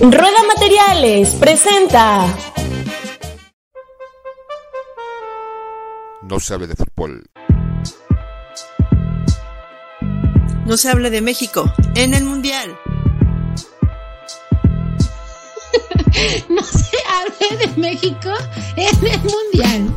Rueda Materiales presenta. No se hable de fútbol. No se hable de México en el Mundial. no se hable de México en el Mundial.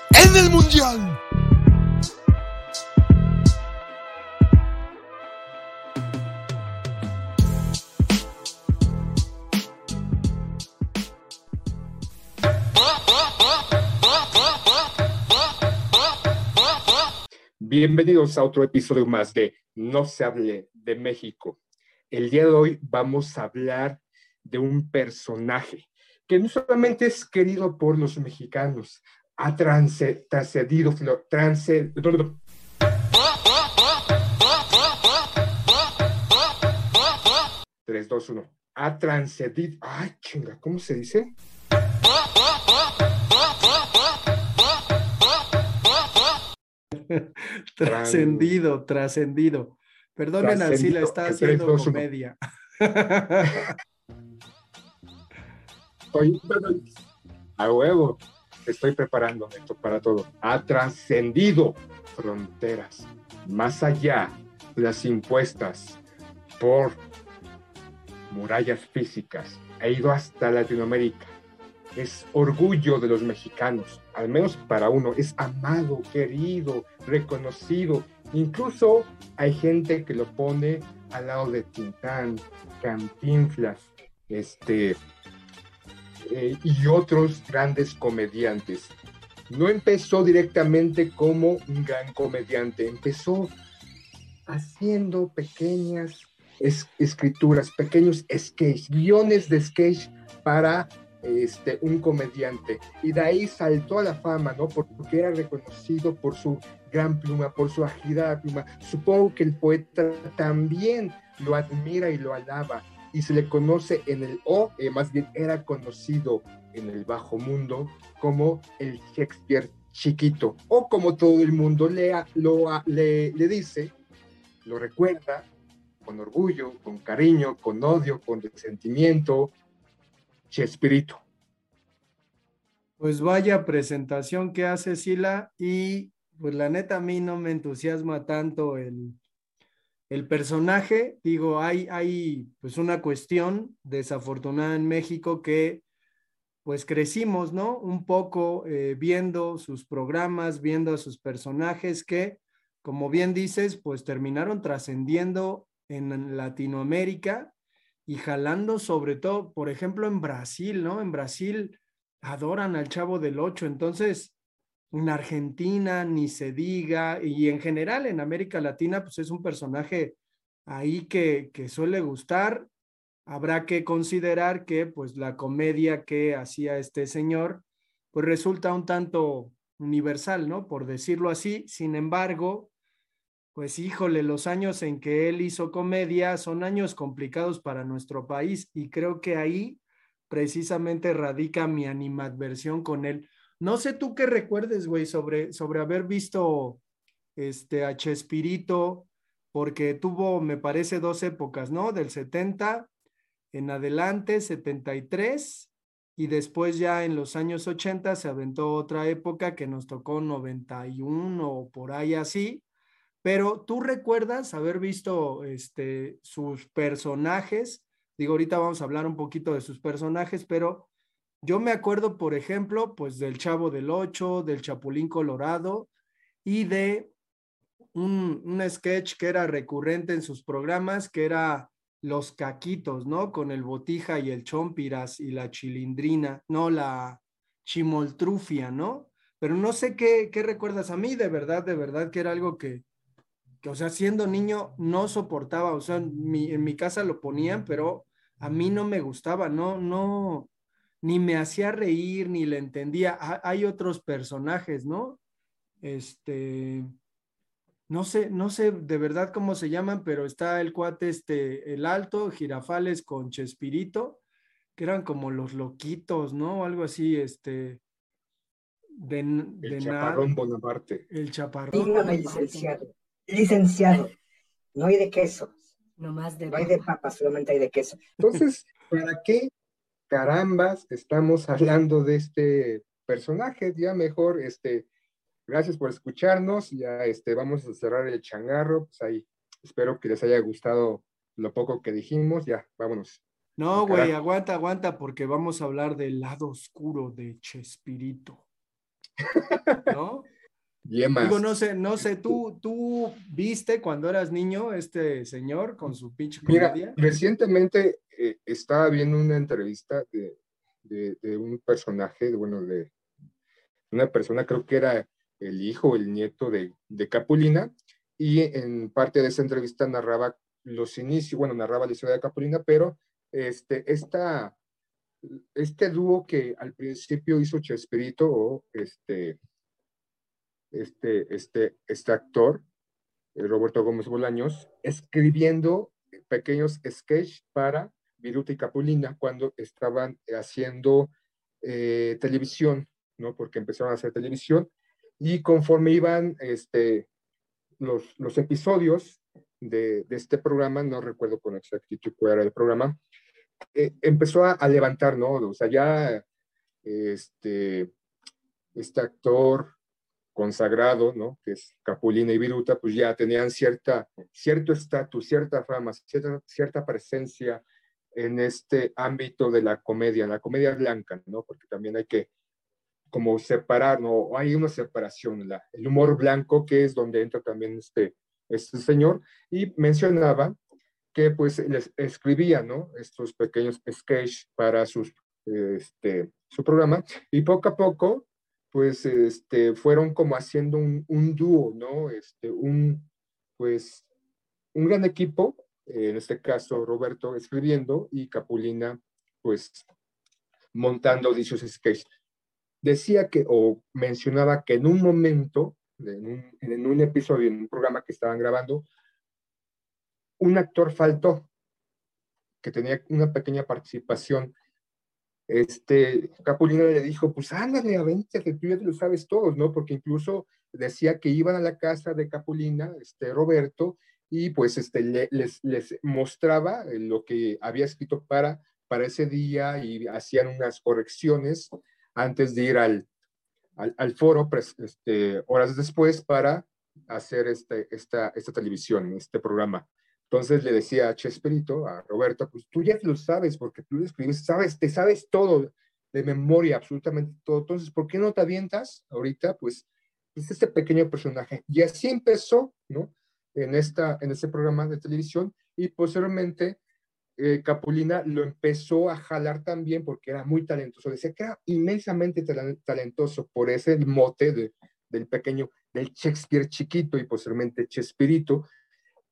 en el Mundial. Bienvenidos a otro episodio más de No se hable de México. El día de hoy vamos a hablar de un personaje que no solamente es querido por los mexicanos, ha trascendido, trance, 3, 2, 1. Ha trascendido. Ay, chinga, ¿cómo se dice? trascendido, trascendido. Perdonen así la está haciendo comedia. a huevo, estoy preparando esto para todo. Ha trascendido fronteras, más allá de las impuestas por murallas físicas. Ha ido hasta Latinoamérica. Es orgullo de los mexicanos, al menos para uno. Es amado, querido, reconocido. Incluso hay gente que lo pone al lado de Tintán, Cantinflas, este, eh, y otros grandes comediantes. No empezó directamente como un gran comediante, empezó haciendo pequeñas escrituras, pequeños sketches, guiones de sketch para este, un comediante. Y de ahí saltó a la fama, ¿no? Porque era reconocido por su gran pluma, por su agilidad pluma. Supongo que el poeta también lo admira y lo alaba. Y se le conoce en el O, eh, más bien era conocido en el bajo mundo como el Shakespeare chiquito, o como todo el mundo le, lo, le, le dice, lo recuerda con orgullo, con cariño, con odio, con resentimiento, Chespirito. Pues vaya presentación que hace Sila y pues la neta a mí no me entusiasma tanto el, el personaje. Digo, hay, hay pues una cuestión desafortunada en México que pues crecimos, ¿no? Un poco eh, viendo sus programas, viendo a sus personajes que, como bien dices, pues terminaron trascendiendo en Latinoamérica y jalando sobre todo, por ejemplo, en Brasil, ¿no? En Brasil adoran al Chavo del Ocho, entonces en Argentina ni se diga, y en general en América Latina, pues es un personaje ahí que, que suele gustar. Habrá que considerar que pues la comedia que hacía este señor, pues resulta un tanto universal, ¿no? Por decirlo así. Sin embargo, pues híjole, los años en que él hizo comedia son años complicados para nuestro país y creo que ahí precisamente radica mi animadversión con él. No sé tú qué recuerdes, güey, sobre, sobre haber visto este, a Chespirito, porque tuvo, me parece, dos épocas, ¿no? Del 70 en adelante, 73, y después ya en los años 80 se aventó otra época que nos tocó 91 o por ahí así pero tú recuerdas haber visto este, sus personajes. Digo, ahorita vamos a hablar un poquito de sus personajes, pero yo me acuerdo, por ejemplo, pues del Chavo del Ocho, del Chapulín Colorado y de un, un sketch que era recurrente en sus programas, que era Los Caquitos, ¿no? Con el Botija y el Chompiras y la Chilindrina, no, la Chimoltrufia, ¿no? Pero no sé qué, qué recuerdas a mí, de verdad, de verdad que era algo que, que, o sea, siendo niño no soportaba, o sea, mi, en mi casa lo ponían, pero a mí no me gustaba, no, no, ni me hacía reír, ni le entendía. Hay otros personajes, ¿no? Este, no sé, no sé de verdad cómo se llaman, pero está el cuate, este, el alto, Girafales con Chespirito, que eran como los loquitos, ¿no? Algo así, este. De, el chaparrón Bonaparte. El chaparrón. Dígame, licenciado. Licenciado, no hay de queso. No más de No hay de papas, solamente hay de queso. Entonces, ¿para qué carambas estamos hablando de este personaje? Ya mejor, este, Gracias por escucharnos. Ya este, vamos a cerrar el changarro. Pues ahí espero que les haya gustado lo poco que dijimos. Ya, vámonos. No, güey, aguanta, aguanta, porque vamos a hablar del lado oscuro de Chespirito. ¿No? Yemas. Digo, no sé, no sé, ¿tú, tú viste cuando eras niño este señor con su pinche Mira, recientemente eh, estaba viendo una entrevista de, de, de, un personaje, bueno, de una persona, creo que era el hijo, el nieto de, de Capulina, y en parte de esa entrevista narraba los inicios, bueno, narraba la historia de Capulina, pero este, esta, este dúo que al principio hizo Chespirito o este, este, este, este actor, eh, Roberto Gómez Bolaños, escribiendo pequeños sketches para Viruta y Capulina cuando estaban haciendo eh, televisión, ¿no? Porque empezaron a hacer televisión y conforme iban este, los, los episodios de, de, este programa, no recuerdo con exactitud cuál era el programa, eh, empezó a, a, levantar, ¿no? O sea, ya este, este actor consagrado, ¿no? Que es Capulina y Viruta, pues ya tenían cierta, cierto estatus, cierta fama, cierta, cierta presencia en este ámbito de la comedia, la comedia blanca, ¿no? Porque también hay que como separar, ¿no? Hay una separación, la, el humor blanco, que es donde entra también este, este señor, y mencionaba que pues les escribía, ¿no? Estos pequeños sketches para sus, este, su programa, y poco a poco, pues, este, fueron como haciendo un, dúo, ¿no? Este, un, pues, un gran equipo, en este caso Roberto escribiendo y Capulina, pues, montando dichos sketches decía que, o mencionaba que en un momento, en un, en un episodio, en un programa que estaban grabando, un actor faltó, que tenía una pequeña participación. Este, Capulina le dijo, pues ándale, avente, que tú ya te lo sabes todos, ¿no? Porque incluso decía que iban a la casa de Capulina, este, Roberto, y pues este, le, les, mostraba lo que había escrito para, para ese día y hacían unas correcciones antes de ir al, al, foro este, horas después para hacer este, esta, esta televisión, este programa. Entonces le decía a Chespirito, a Roberto, pues tú ya lo sabes porque tú lo escribes, sabes, te sabes todo de memoria, absolutamente todo. Entonces, ¿por qué no te avientas ahorita? Pues, es este pequeño personaje. Y así empezó, ¿no? En, esta, en este programa de televisión y posteriormente eh, Capulina lo empezó a jalar también porque era muy talentoso. Decía que era inmensamente talentoso por ese mote de, del pequeño, del Shakespeare chiquito y posteriormente Chespirito,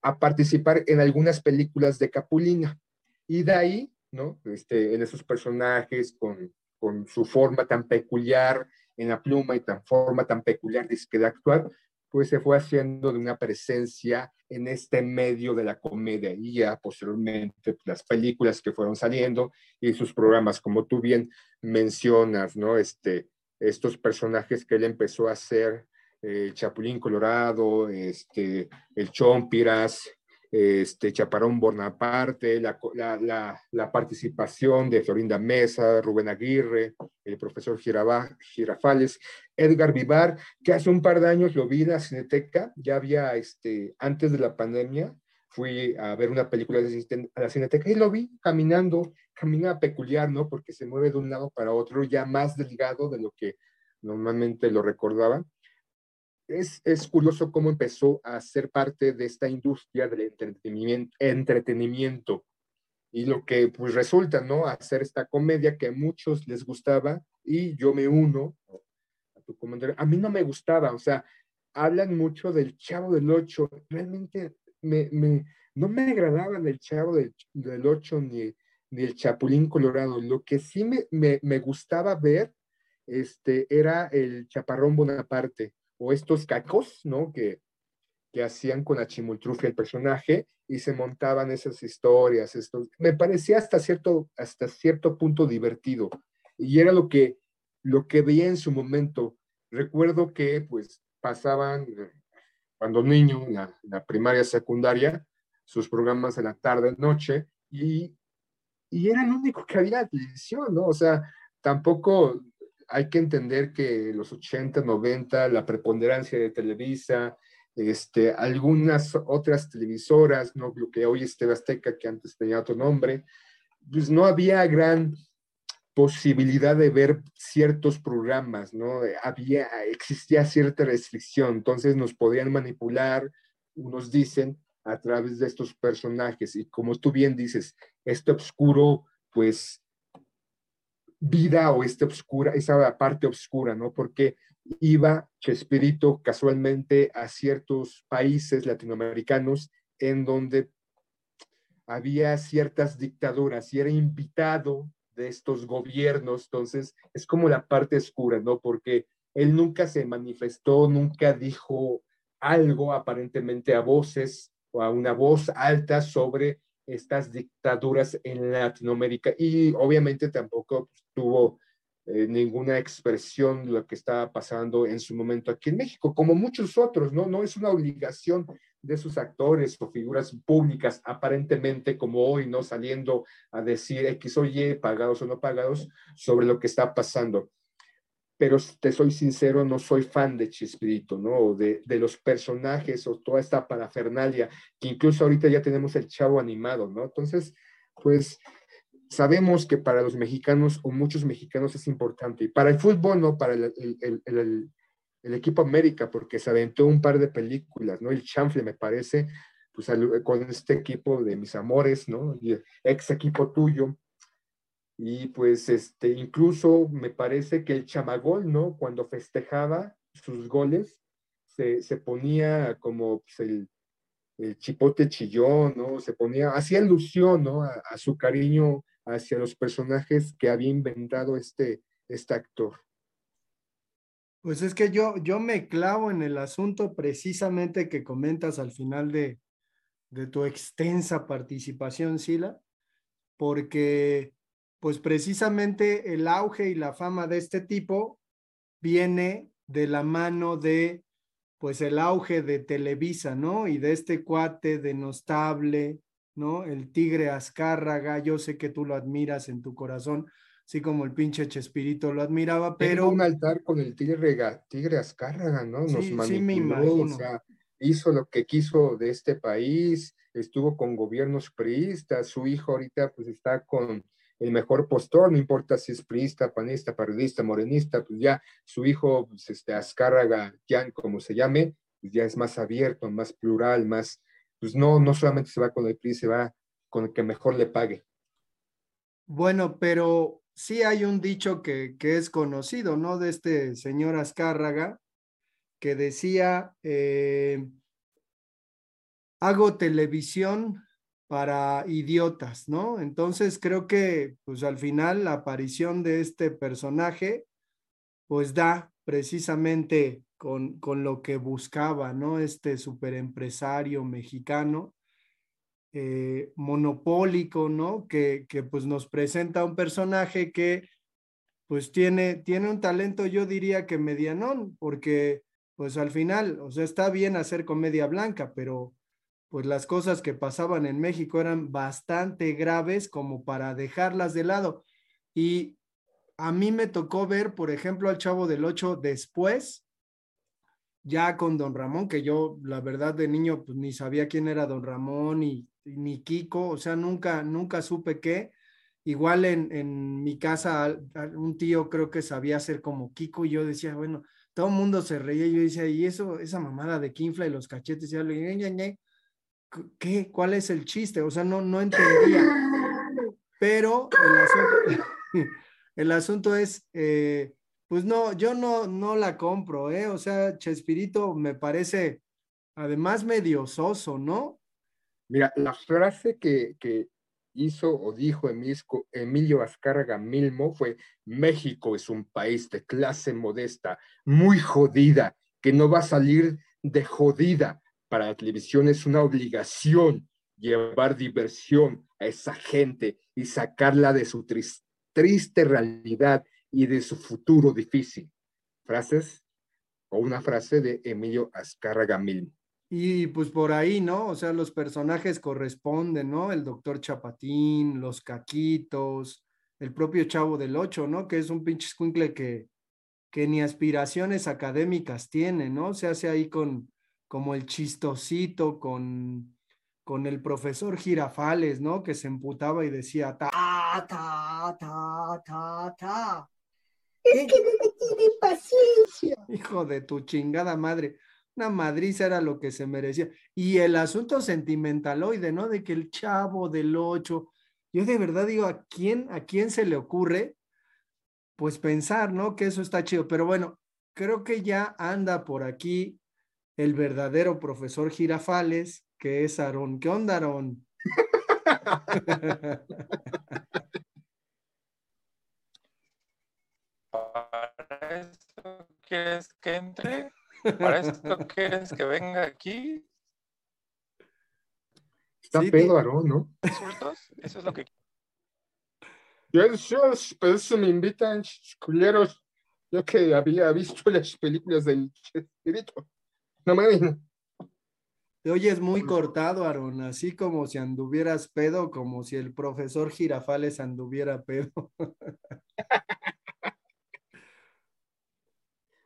a participar en algunas películas de Capulina. Y de ahí, ¿no? Este, en esos personajes con, con su forma tan peculiar en la pluma y tan forma tan peculiar de, actuar, pues se fue haciendo de una presencia en este medio de la comedia y ya posteriormente pues, las películas que fueron saliendo y sus programas, como tú bien mencionas, ¿no? Este, estos personajes que él empezó a hacer, el Chapulín Colorado, este, el Chompiras, este, Chaparón Bonaparte, la, la, la, participación de Florinda Mesa, Rubén Aguirre, el profesor Girabá, Girafales, Edgar Vivar, que hace un par de años lo vi en la Cineteca, ya había, este, antes de la pandemia, fui a ver una película a la Cineteca y lo vi caminando, camina peculiar, ¿no? Porque se mueve de un lado para otro, ya más delgado de lo que normalmente lo recordaba es, es, curioso cómo empezó a ser parte de esta industria del entretenimiento, entretenimiento y lo que pues resulta, ¿no? Hacer esta comedia que a muchos les gustaba y yo me uno a tu comentario. A mí no me gustaba, o sea, hablan mucho del Chavo del Ocho. Realmente me, me, no me agradaban el Chavo del, del Ocho ni, ni el Chapulín Colorado. Lo que sí me, me, me gustaba ver este, era el Chaparrón Bonaparte o estos cacos, ¿no? Que, que hacían con la chimultrufia el personaje y se montaban esas historias. Esto, me parecía hasta cierto, hasta cierto punto divertido y era lo que, lo que veía en su momento. Recuerdo que pues pasaban cuando niño, en la, la primaria, secundaria, sus programas en la tarde, noche, y, y era lo único que había en televisión, ¿no? O sea, tampoco hay que entender que los 80, 90, la preponderancia de Televisa, este, algunas otras televisoras, ¿no? lo que hoy es TV Azteca, que antes tenía otro nombre, pues no había gran posibilidad de ver ciertos programas, ¿no? Había, existía cierta restricción, entonces nos podían manipular, unos dicen, a través de estos personajes. Y como tú bien dices, este oscuro, pues, vida o esta oscura, esa parte oscura, ¿no? Porque iba Chespirito casualmente a ciertos países latinoamericanos en donde había ciertas dictaduras y era invitado de estos gobiernos, entonces es como la parte oscura, ¿no? Porque él nunca se manifestó, nunca dijo algo aparentemente a voces o a una voz alta sobre estas dictaduras en Latinoamérica y obviamente tampoco tuvo eh, ninguna expresión de lo que estaba pasando en su momento aquí en México, como muchos otros, ¿no? No es una obligación de sus actores o figuras públicas, aparentemente como hoy, ¿no? Saliendo a decir X o Y, pagados o no pagados, sobre lo que está pasando. Pero te soy sincero, no soy fan de Chispirito, ¿no? De, de los personajes o toda esta parafernalia, que incluso ahorita ya tenemos el chavo animado, ¿no? Entonces, pues sabemos que para los mexicanos o muchos mexicanos es importante. Y para el fútbol, no, para el, el, el, el, equipo América, porque se aventó un par de películas, ¿no? El chanfle, me parece, pues con este equipo de mis amores, ¿no? Y ex equipo tuyo. Y pues, este, incluso me parece que el chamagol, ¿no? Cuando festejaba sus goles, se, se ponía como pues, el, el chipote chillón, ¿no? Se ponía, hacía alusión, ¿no? A, su cariño hacia los personajes que había inventado este, este actor. Pues es que yo, yo me clavo en el asunto precisamente que comentas al final de, de tu extensa participación, Sila, porque pues precisamente el auge y la fama de este tipo viene de la mano de pues el auge de Televisa, ¿no? Y de este cuate denostable, ¿no? El tigre Azcárraga, yo sé que tú lo admiras en tu corazón, así como el pinche Chespirito lo admiraba, pero... Tengo un altar con el tigre, tigre Azcárraga, ¿no? Nos sí, manipuló, sí me imagino. o sea, hizo lo que quiso de este país, estuvo con gobiernos priistas, su hijo ahorita pues está con el mejor postor, no importa si es priista, panista, periodista, morenista, pues ya su hijo, pues este Azcárraga, ya como se llame, pues ya es más abierto, más plural, más, pues no, no solamente se va con el PRI, se va con el que mejor le pague. Bueno, pero sí hay un dicho que, que es conocido, ¿no? De este señor Azcárraga, que decía, eh, hago televisión para idiotas, ¿no? Entonces creo que, pues al final, la aparición de este personaje, pues da precisamente con, con lo que buscaba, ¿no? Este superempresario mexicano, eh, monopólico, ¿no? Que, que pues nos presenta un personaje que pues tiene, tiene un talento, yo diría que medianón, porque pues al final, o sea, está bien hacer comedia blanca, pero pues las cosas que pasaban en México eran bastante graves como para dejarlas de lado. Y a mí me tocó ver, por ejemplo, al Chavo del Ocho después, ya con Don Ramón, que yo la verdad de niño pues ni sabía quién era Don Ramón y, ni Kiko, o sea, nunca, nunca supe qué. Igual en, en mi casa un tío creo que sabía hacer como Kiko y yo decía, bueno, todo el mundo se reía yo decía, y eso, esa mamada de Kinfla y los cachetes, y yo le ¿qué? ¿Cuál es el chiste? O sea, no, no entendía. Pero el asunto, es, eh, pues no, yo no, no la compro, ¿eh? O sea, Chespirito me parece además medio soso, ¿no? Mira, la frase que, que hizo o dijo Emilio Azcárraga Milmo fue, México es un país de clase modesta, muy jodida, que no va a salir de jodida. Para la televisión es una obligación llevar diversión a esa gente y sacarla de su triste realidad y de su futuro difícil. Frases o una frase de Emilio Azcárraga Milmo. Y pues por ahí, ¿no? O sea, los personajes corresponden, ¿no? El doctor Chapatín, los caquitos, el propio Chavo del Ocho, ¿no? Que es un pinche escuincle que, que ni aspiraciones académicas tiene, ¿no? Se hace ahí con como el chistosito, con, con el profesor Girafales, ¿no? Que se emputaba y decía, ta, ta, ta, ta, ta. Es que no me tiene paciencia. Hijo de tu chingada madre una madriza era lo que se merecía. Y el asunto sentimentaloide, ¿no? De que el chavo del ocho, yo de verdad digo, ¿a quién, a quién se le ocurre? Pues pensar, ¿no? Que eso está chido. Pero bueno, creo que ya anda por aquí el verdadero profesor Girafales, que es Aarón. ¿Qué onda, Aarón? ¿Para eso quieres que entre? ¿Para esto quieres que venga aquí? Está pedo, Aarón, ¿no? Eso es lo que. Dios, por eso me invitan, culeros. Yo que había visto las películas del Chespirito. No me Te oyes muy cortado, Aaron, así como si anduvieras pedo, como si el profesor Girafales anduviera pedo.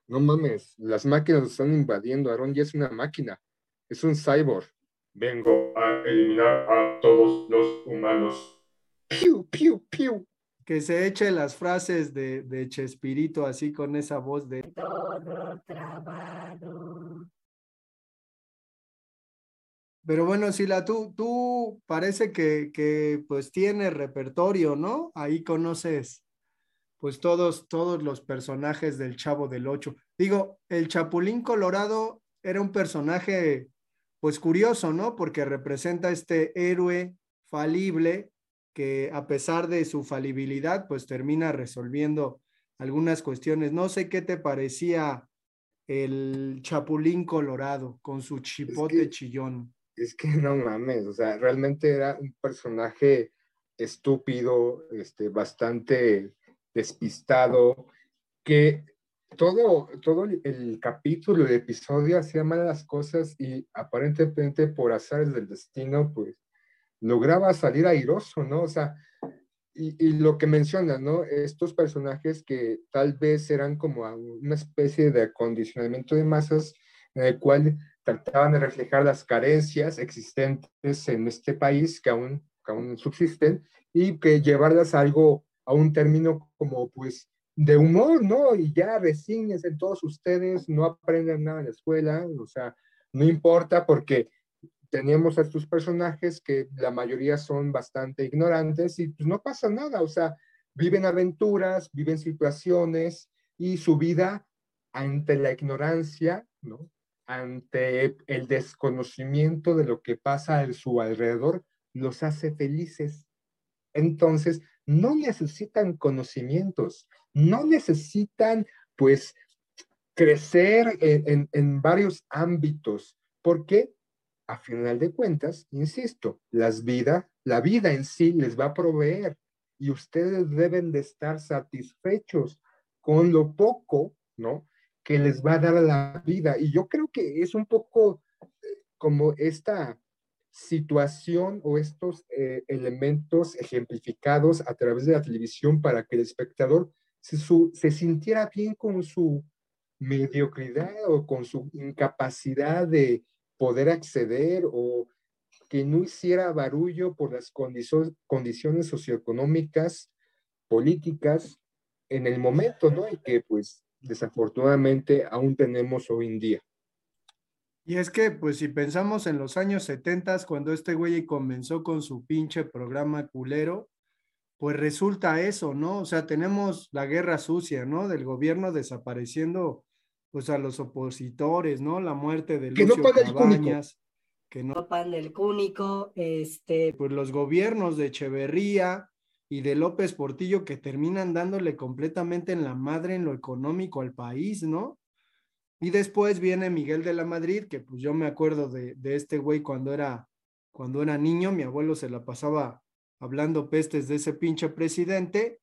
No mames, las máquinas están invadiendo. Aaron ya es una máquina, es un cyborg. Vengo a eliminar a todos los humanos. Piu, piu, piu. Que se eche las frases de, de Chespirito así con esa voz de todo trabado. Pero bueno, Sila, tú, tú parece que, que pues tienes repertorio, ¿no? Ahí conoces pues todos, todos los personajes del Chavo del Ocho. Digo, el Chapulín Colorado era un personaje, pues curioso, ¿no? Porque representa este héroe falible que a pesar de su falibilidad, pues termina resolviendo algunas cuestiones. No sé qué te parecía el Chapulín Colorado con su chipote chillón. Es que no mames, o sea, realmente era un personaje estúpido, este, bastante despistado, que todo, todo el capítulo, el episodio hacía mal las cosas y aparentemente por azares del destino, pues lograba salir airoso, ¿no? O sea, y, y, lo que menciona, ¿no? Estos personajes que tal vez eran como una especie de acondicionamiento de masas en el cual trataban de reflejar las carencias existentes en este país que aún, que aún subsisten y que llevarlas a algo a un término como pues de humor, ¿no? Y ya en todos ustedes, no aprenden nada en la escuela, o sea, no importa porque tenemos a estos personajes que la mayoría son bastante ignorantes y pues no pasa nada, o sea, viven aventuras, viven situaciones y su vida ante la ignorancia, ¿no? Ante el desconocimiento de lo que pasa a su alrededor, los hace felices. Entonces, no necesitan conocimientos, no necesitan, pues, crecer en, varios ámbitos, porque a final de cuentas, insisto, las vida, la vida en sí les va a proveer y ustedes deben de estar satisfechos con lo poco, ¿no? Que les va a dar la vida. Y yo creo que es un poco eh, como esta situación o estos eh, elementos ejemplificados a través de la televisión para que el espectador se, se sintiera bien con su mediocridad o con su incapacidad de poder acceder o que no hiciera barullo por las condiciones socioeconómicas, políticas en el momento, ¿no? Y que pues desafortunadamente aún tenemos hoy en día. Y es que, pues, si pensamos en los años 70, cuando este güey comenzó con su pinche programa culero, pues resulta eso, ¿no? O sea, tenemos la guerra sucia, ¿no? Del gobierno desapareciendo, pues a los opositores, ¿no? La muerte de Que no Lucio paga el Cabañas, que no, Pan el Cúnico, este, pues los gobiernos de Echeverría y de López Portillo que terminan dándole completamente en la madre en lo económico al país, ¿no? Y después viene Miguel de la Madrid, que pues yo me acuerdo de, de este güey cuando era, cuando era niño, mi abuelo se la pasaba hablando pestes de ese pinche presidente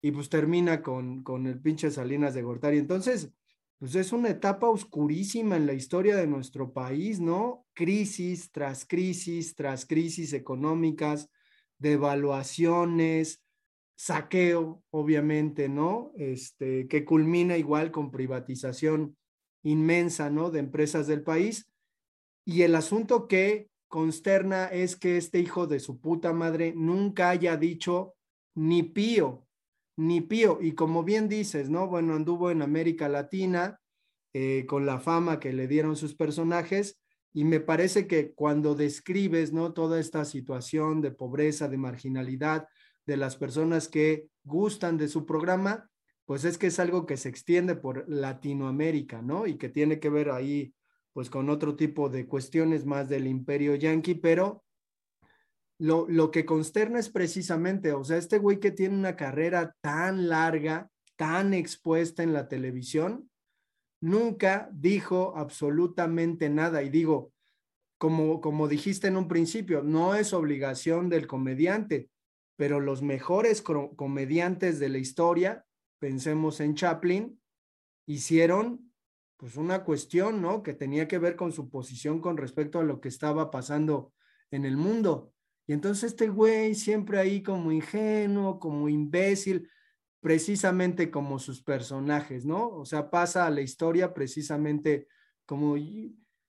y pues termina con, con el pinche Salinas de Gortari. Entonces, pues es una etapa oscurísima en la historia de nuestro país, ¿no? Crisis tras crisis, tras crisis económicas, devaluaciones, saqueo, obviamente, ¿no? Este, que culmina igual con privatización inmensa, ¿no? De empresas del país. Y el asunto que consterna es que este hijo de su puta madre nunca haya dicho ni pío, ni pío. Y como bien dices, ¿no? Bueno, anduvo en América Latina eh, con la fama que le dieron sus personajes. Y me parece que cuando describes, ¿no? Toda esta situación de pobreza, de marginalidad, de las personas que gustan de su programa, pues es que es algo que se extiende por Latinoamérica, ¿no? Y que tiene que ver ahí, pues con otro tipo de cuestiones más del imperio yanqui, pero lo, lo que consterna es precisamente, o sea, este güey que tiene una carrera tan larga, tan expuesta en la televisión, nunca dijo absolutamente nada. Y digo, como, como dijiste en un principio, no es obligación del comediante, pero los mejores comediantes de la historia pensemos en Chaplin, hicieron pues una cuestión, ¿no? Que tenía que ver con su posición con respecto a lo que estaba pasando en el mundo. Y entonces este güey siempre ahí como ingenuo, como imbécil, precisamente como sus personajes, ¿no? O sea, pasa a la historia precisamente como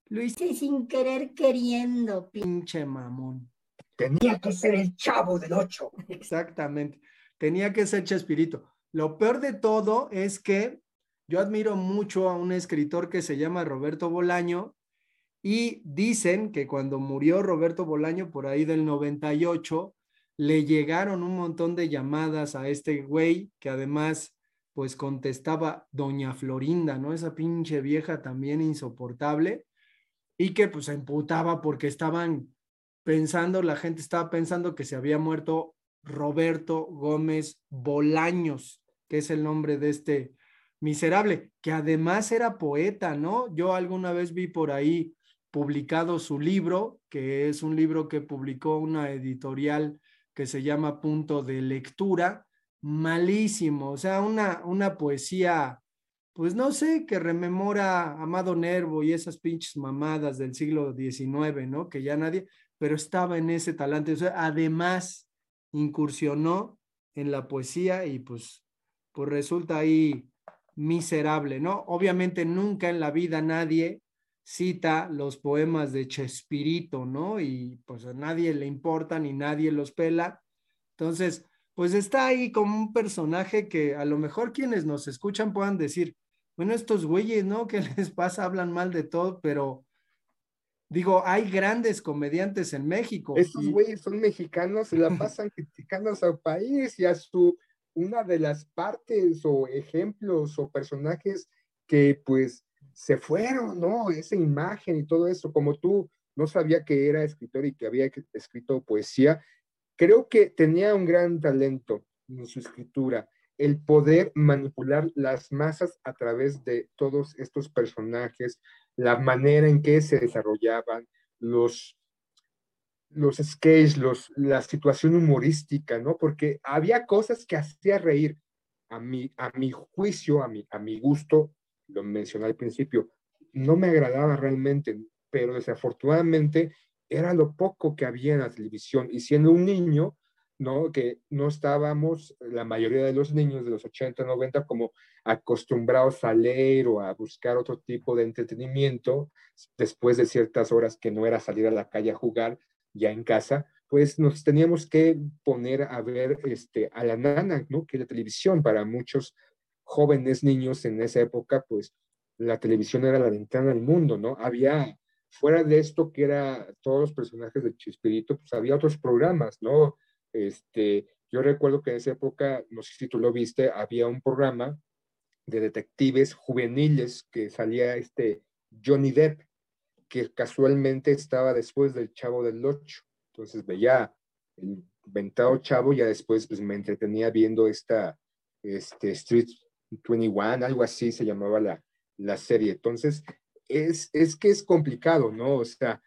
lo hice sin querer queriendo, pinche mamón. Tenía que ser el chavo del ocho. Exactamente. Tenía que ser Chespirito. Lo peor de todo es que yo admiro mucho a un escritor que se llama Roberto Bolaño y dicen que cuando murió Roberto Bolaño por ahí del 98, le llegaron un montón de llamadas a este güey que además pues contestaba doña Florinda, ¿no? Esa pinche vieja también insoportable y que pues se emputaba porque estaban pensando, la gente estaba pensando que se había muerto Roberto Gómez Bolaños, que es el nombre de este miserable, que además era poeta, ¿no? Yo alguna vez vi por ahí publicado su libro, que es un libro que publicó una editorial que se llama Punto de Lectura, malísimo, o sea, una, una poesía, pues no sé, que rememora a Amado Nervo y esas pinches mamadas del siglo XIX, ¿no? Que ya nadie, pero estaba en ese talante, o sea, además incursionó en la poesía y pues, pues resulta ahí miserable, ¿no? Obviamente nunca en la vida nadie cita los poemas de Chespirito, ¿no? Y pues a nadie le importa ni nadie los pela. Entonces, pues está ahí como un personaje que a lo mejor quienes nos escuchan puedan decir, bueno, estos güeyes, ¿no? ¿Qué les pasa? Hablan mal de todo, pero Digo, hay grandes comediantes en México. Estos güeyes son mexicanos, se la pasan criticando a su país y a su, una de las partes o ejemplos o personajes que pues se fueron, ¿no? Esa imagen y todo eso, como tú no sabía que era escritor y que había escrito poesía, creo que tenía un gran talento en su escritura, el poder manipular las masas a través de todos estos personajes, la manera en que se desarrollaban los, los sketches, los, la situación humorística, ¿no? Porque había cosas que hacía reír. A mi, a mi juicio, a mi, a mi gusto, lo mencioné al principio, no me agradaba realmente, pero desafortunadamente era lo poco que había en la televisión. Y siendo un niño, ¿no? Que no estábamos, la mayoría de los niños de los 80, 90, como acostumbrados a leer o a buscar otro tipo de entretenimiento después de ciertas horas que no era salir a la calle a jugar ya en casa, pues nos teníamos que poner a ver este, a la nana, ¿no? Que la televisión para muchos jóvenes niños en esa época, pues la televisión era la ventana al mundo, ¿no? Había, fuera de esto que era todos los personajes de Chispirito, pues había otros programas, ¿no? este, Yo recuerdo que en esa época, no sé si tú lo viste, había un programa de detectives juveniles que salía este Johnny Depp, que casualmente estaba después del Chavo del Ocho. Entonces veía el ventado Chavo, ya después pues, me entretenía viendo esta este, Street 21, algo así se llamaba la, la serie. Entonces, es, es que es complicado, ¿no? O sea,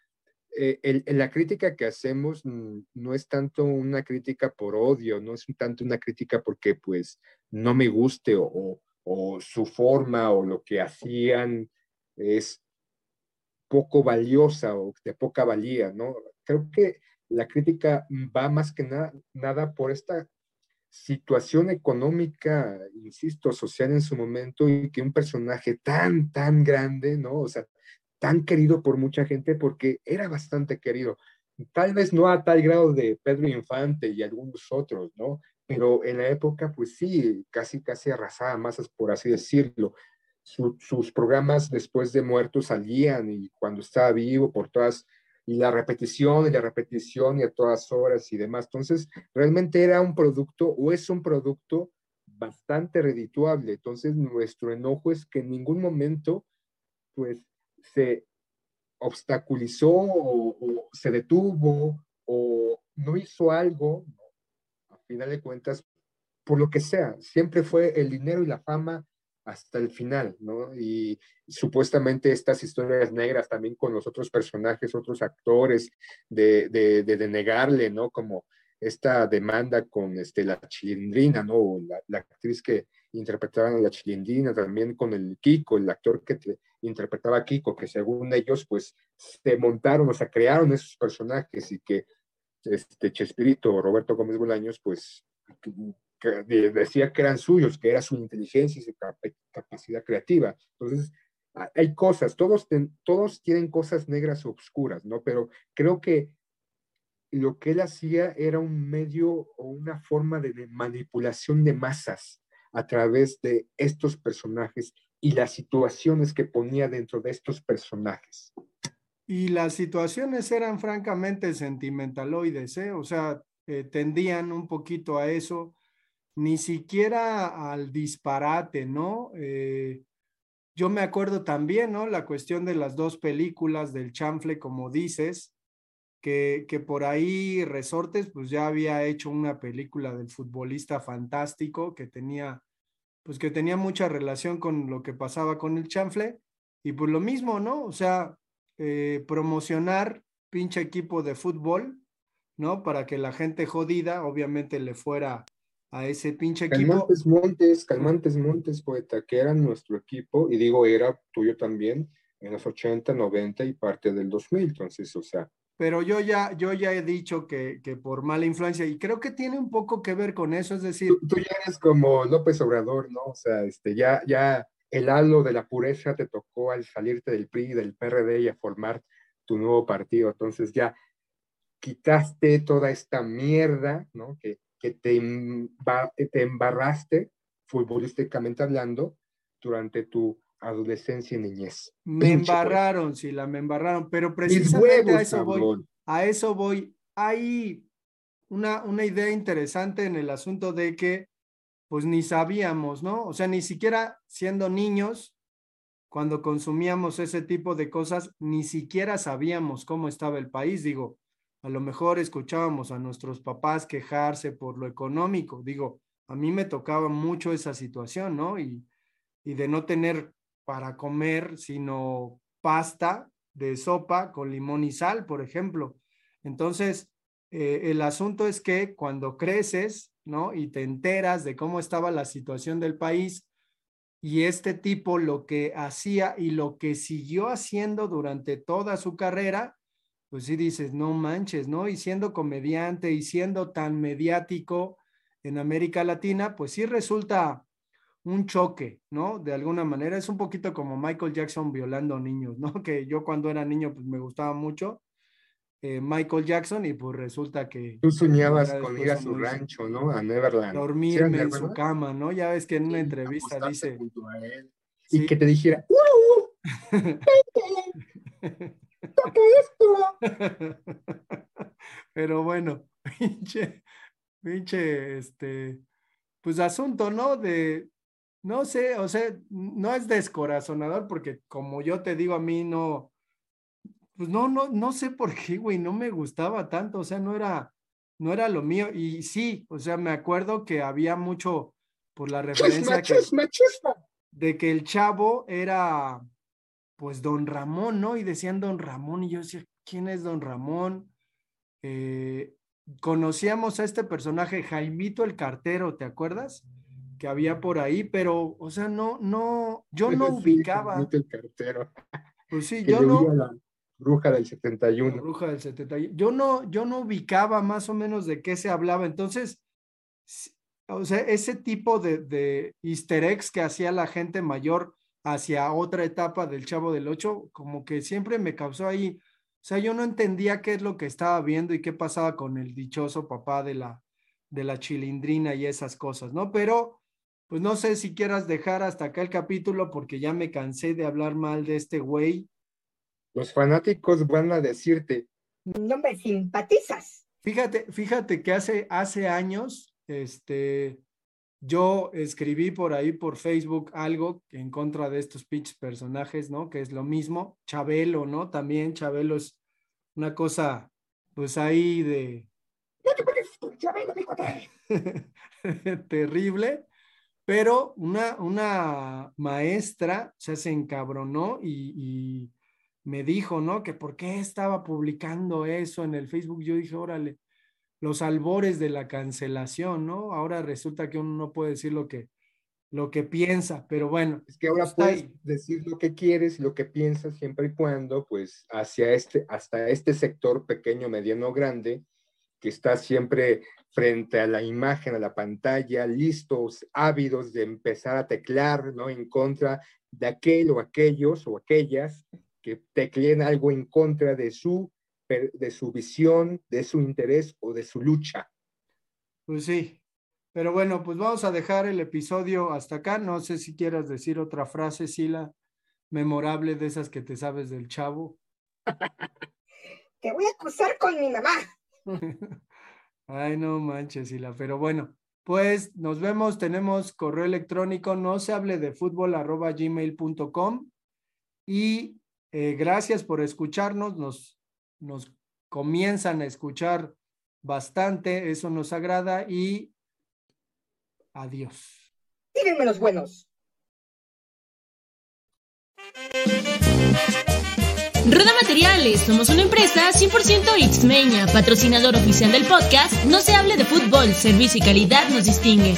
eh, la crítica que hacemos no es tanto una crítica por odio, no es tanto una crítica porque pues no me guste o, o su forma o lo que hacían es poco valiosa o de poca valía, ¿no? Creo que la crítica va más que nada por esta situación económica, insisto, social en su momento y que un personaje tan, tan grande, ¿no? O sea, tan querido por mucha gente porque era bastante querido. Tal vez no a tal grado de Pedro Infante y algunos otros, ¿no? Pero en la época, pues sí, casi, casi arrasaba masas, por así decirlo. sus programas después de muerto salían y cuando estaba vivo por todas y la repetición y la repetición y a todas horas y demás. Entonces, realmente era un producto o es un producto bastante redituable. Entonces, nuestro enojo es que en ningún momento, pues, se obstaculizó o, se detuvo o no hizo algo, a final de cuentas, por lo que sea. Siempre fue el dinero y la fama hasta el final, ¿no? Y supuestamente estas historias negras también con los otros personajes, otros actores, de, de, de, negarle, ¿no? Como esta demanda con este, la chilindrina, ¿no? La, la, actriz que interpretaba a la chilindrina, también con el Kiko, el actor que interpretaba a Kiko, que según ellos, pues, se montaron, o sea, crearon esos personajes y que este Chespirito, Roberto Gómez Bolaños, pues, decía que eran suyos, que era su inteligencia y su capacidad creativa. Entonces, hay cosas, todos, todos tienen cosas negras o oscuras, ¿no? Pero creo que lo que él hacía era un medio o una forma de manipulación de masas a través de estos personajes y las situaciones que ponía dentro de estos personajes. Y las situaciones eran francamente sentimentaloides, ¿eh? O sea, eh, tendían un poquito a eso ni siquiera al disparate, ¿no? Eh, yo me acuerdo también, ¿no? La cuestión de las dos películas del chanfle, como dices, que, que por ahí Resortes, pues ya había hecho una película del futbolista fantástico que tenía, pues que tenía mucha relación con lo que pasaba con el chanfle. Y pues lo mismo, ¿no? O sea, eh, promocionar pinche equipo de fútbol, ¿no? Para que la gente jodida, obviamente, le fuera a ese pinche equipo. Calmantes Montes, Calmantes Montes, poeta, que eran nuestro equipo, y digo, era tuyo también, en los 80, 90 y parte del 2000, entonces, o sea. Pero yo ya, yo ya he dicho que, que por mala influencia, y creo que tiene un poco que ver con eso, es decir. Tú, ya eres como López Obrador, ¿no? O sea, este, ya, ya el halo de la pureza te tocó al salirte del PRI, del PRD y a formar tu nuevo partido, entonces ya quitaste toda esta mierda, ¿no? Que, que te, te embarraste, futbolísticamente hablando, durante tu adolescencia y niñez. Me embarraron, sí, la me embarraron, pero precisamente a eso voy. A eso voy. Hay una, una idea interesante en el asunto de que, pues ni sabíamos, ¿no? O sea, ni siquiera siendo niños, cuando consumíamos ese tipo de cosas, ni siquiera sabíamos cómo estaba el país. Digo, a lo mejor escuchábamos a nuestros papás quejarse por lo económico. Digo, a mí me tocaba mucho esa situación, ¿no? Y, y de no tener para comer, sino pasta de sopa con limón y sal, por ejemplo. Entonces, eh, el asunto es que cuando creces, ¿no? Y te enteras de cómo estaba la situación del país y este tipo lo que hacía y lo que siguió haciendo durante toda su carrera, pues sí dices, no manches, ¿no? Y siendo comediante y siendo tan mediático en América Latina, pues sí resulta un choque, ¿no? De alguna manera es un poquito como Michael Jackson violando niños, ¿no? Que yo cuando era niño pues me gustaba mucho eh, Michael Jackson y pues resulta que... Tú soñabas con ir a su rancho, ¿no? A Neverland. Dormirme en su cama, ¿no? Ya ves que en una entrevista dice... Y que te dijera... ¡Uh! Pero bueno, pinche, pinche, este, pues asunto, ¿no? De, no sé, o sea, no es descorazonador porque como yo te digo, a mí no, pues no, no, no sé por qué, güey, no me gustaba tanto, o sea, no era, no era lo mío. Y sí, o sea, me acuerdo que había mucho por la referencia que, de que el chavo era, pues, don Ramón, ¿no? Y decían don Ramón, y yo decía, ¿quién es don Ramón? Eh, conocíamos a este personaje, Jaimito el cartero, ¿te acuerdas? Que había por ahí, pero, o sea, no, no, yo no ubicaba. Jaimito el cartero. Pues sí, yo no. Bruja del 71. bruja del 71. Yo no, yo no ubicaba más o menos de qué se hablaba. Entonces, o sea, ese tipo de, de easter eggs que hacía la gente mayor hacia otra etapa del Chavo del Ocho, como que siempre me causó ahí. O sea, yo no entendía qué es lo que estaba viendo y qué pasaba con el dichoso papá de la, de la chilindrina y esas cosas, ¿no? Pero, pues no sé si quieras dejar hasta acá el capítulo porque ya me cansé de hablar mal de este güey los fanáticos van a decirte. No me simpatizas. Fíjate, fíjate que hace, hace años, este, yo escribí por ahí por Facebook algo en contra de estos pitch personajes, ¿no? Que es lo mismo. Chabelo, ¿no? También Chabelo es una cosa, pues ahí de. Terrible. Pero una, una maestra se encabronó y me dijo, ¿no? Que por qué estaba publicando eso en el Facebook. Yo dije, órale, los albores de la cancelación, ¿no? Ahora resulta que uno no puede decir lo que, lo que piensa, pero bueno. Es que ahora puedes decir lo que quieres, lo que piensas, siempre y cuando, pues, hacia este, hasta este sector pequeño, mediano, grande, que está siempre frente a la imagen, a la pantalla, listos, ávidos de empezar a teclar, ¿no? En contra de aquel o aquellos o aquellas que tecleen algo en contra de su, de su visión, de su interés o de su lucha. Pues sí, pero bueno, pues vamos a dejar el episodio hasta acá. No sé si quieras decir otra frase, Sila, memorable de esas que te sabes del chavo. Te voy a acusar con mi mamá. Ay, no manches, Sila, pero bueno, pues nos vemos, tenemos correo electrónico, no se hable de fútbol arroba gmail.com y eh, gracias por escucharnos, nos, nos comienzan a escuchar bastante, eso nos agrada y adiós. Tírenme los buenos. Rueda Materiales, somos una empresa 100% Xmeña, patrocinador oficial del podcast No se hable de fútbol, servicio y calidad nos distingue.